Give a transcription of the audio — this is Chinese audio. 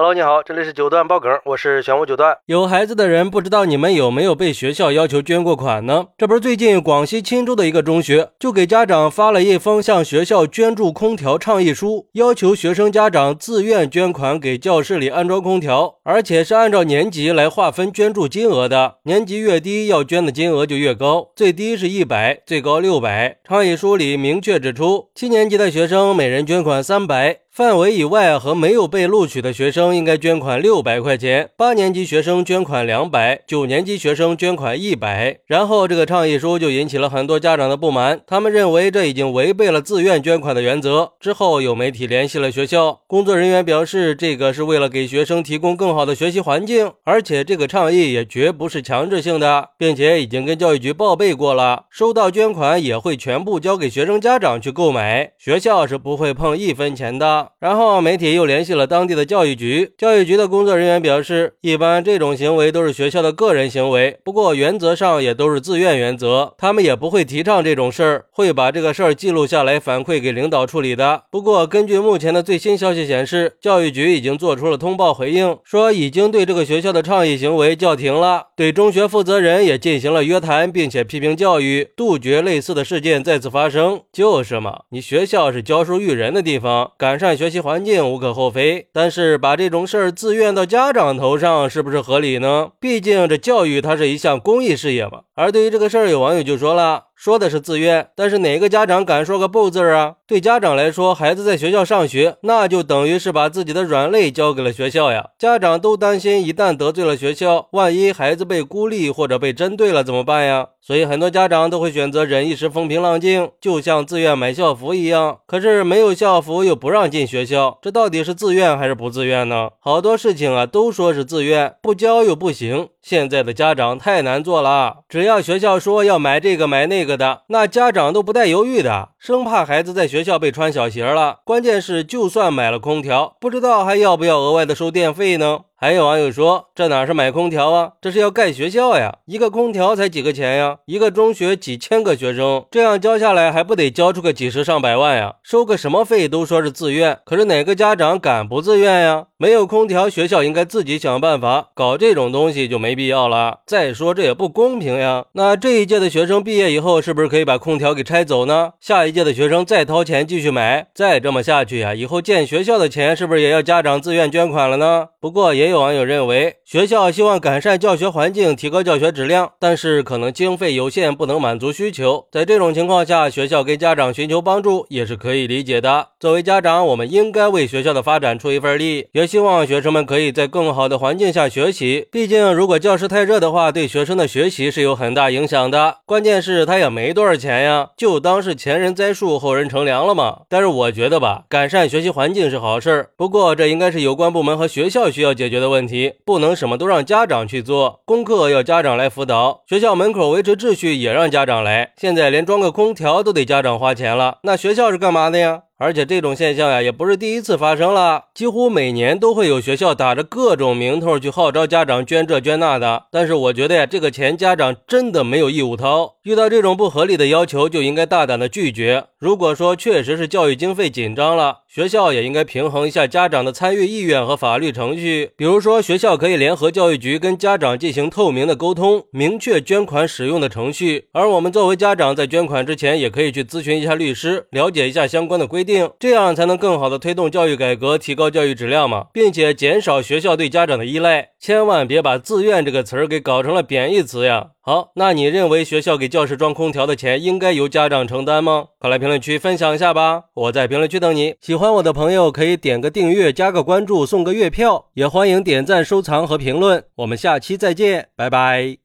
Hello，你好，这里是九段爆梗，我是玄武九段。有孩子的人不知道你们有没有被学校要求捐过款呢？这不是最近广西钦州的一个中学就给家长发了一封向学校捐助空调倡议书，要求学生家长自愿捐款给教室里安装空调，而且是按照年级来划分捐助金额的，年级越低要捐的金额就越高，最低是一百，最高六百。倡议书里明确指出，七年级的学生每人捐款三百。范围以外和没有被录取的学生应该捐款六百块钱，八年级学生捐款两百，九年级学生捐款一百。然后这个倡议书就引起了很多家长的不满，他们认为这已经违背了自愿捐款的原则。之后有媒体联系了学校工作人员，表示这个是为了给学生提供更好的学习环境，而且这个倡议也绝不是强制性的，并且已经跟教育局报备过了，收到捐款也会全部交给学生家长去购买，学校是不会碰一分钱的。然后媒体又联系了当地的教育局，教育局的工作人员表示，一般这种行为都是学校的个人行为，不过原则上也都是自愿原则，他们也不会提倡这种事儿，会把这个事儿记录下来反馈给领导处理的。不过根据目前的最新消息显示，教育局已经做出了通报回应，说已经对这个学校的倡议行为叫停了，对中学负责人也进行了约谈，并且批评教育，杜绝类似的事件再次发生。就是嘛，你学校是教书育人的地方，改善。学习环境无可厚非，但是把这种事儿自愿到家长头上，是不是合理呢？毕竟这教育它是一项公益事业嘛。而对于这个事儿，有网友就说了。说的是自愿，但是哪个家长敢说个不字儿啊？对家长来说，孩子在学校上学，那就等于是把自己的软肋交给了学校呀。家长都担心，一旦得罪了学校，万一孩子被孤立或者被针对了怎么办呀？所以很多家长都会选择忍一时风平浪静，就像自愿买校服一样。可是没有校服又不让进学校，这到底是自愿还是不自愿呢？好多事情啊都说是自愿，不交又不行。现在的家长太难做了，只要要学校说要买这个买那个的，那家长都不带犹豫的，生怕孩子在学校被穿小鞋了。关键是，就算买了空调，不知道还要不要额外的收电费呢？还有网友说，这哪是买空调啊，这是要盖学校呀！一个空调才几个钱呀？一个中学几千个学生，这样交下来还不得交出个几十上百万呀？收个什么费都说是自愿，可是哪个家长敢不自愿呀？没有空调，学校应该自己想办法，搞这种东西就没必要了。再说这也不公平呀！那这一届的学生毕业以后，是不是可以把空调给拆走呢？下一届的学生再掏钱继续买，再这么下去呀，以后建学校的钱是不是也要家长自愿捐款了呢？不过也有网友认为，学校希望改善教学环境，提高教学质量，但是可能经费有限，不能满足需求。在这种情况下，学校跟家长寻求帮助也是可以理解的。作为家长，我们应该为学校的发展出一份力，也。希望学生们可以在更好的环境下学习。毕竟，如果教室太热的话，对学生的学习是有很大影响的。关键是，他也没多少钱呀，就当是前人栽树，后人乘凉了嘛。但是，我觉得吧，改善学习环境是好事。不过，这应该是有关部门和学校需要解决的问题，不能什么都让家长去做。功课要家长来辅导，学校门口维持秩序也让家长来。现在连装个空调都得家长花钱了，那学校是干嘛的呀？而且这种现象呀，也不是第一次发生了，几乎每年都会有学校打着各种名头去号召家长捐这捐那的。但是我觉得呀，这个钱家长真的没有义务掏，遇到这种不合理的要求，就应该大胆的拒绝。如果说确实是教育经费紧张了，学校也应该平衡一下家长的参与意愿和法律程序。比如说，学校可以联合教育局跟家长进行透明的沟通，明确捐款使用的程序。而我们作为家长，在捐款之前，也可以去咨询一下律师，了解一下相关的规。定这样才能更好的推动教育改革，提高教育质量嘛，并且减少学校对家长的依赖。千万别把“自愿”这个词儿给搞成了贬义词呀！好，那你认为学校给教室装空调的钱应该由家长承担吗？快来评论区分享一下吧！我在评论区等你。喜欢我的朋友可以点个订阅、加个关注、送个月票，也欢迎点赞、收藏和评论。我们下期再见，拜拜。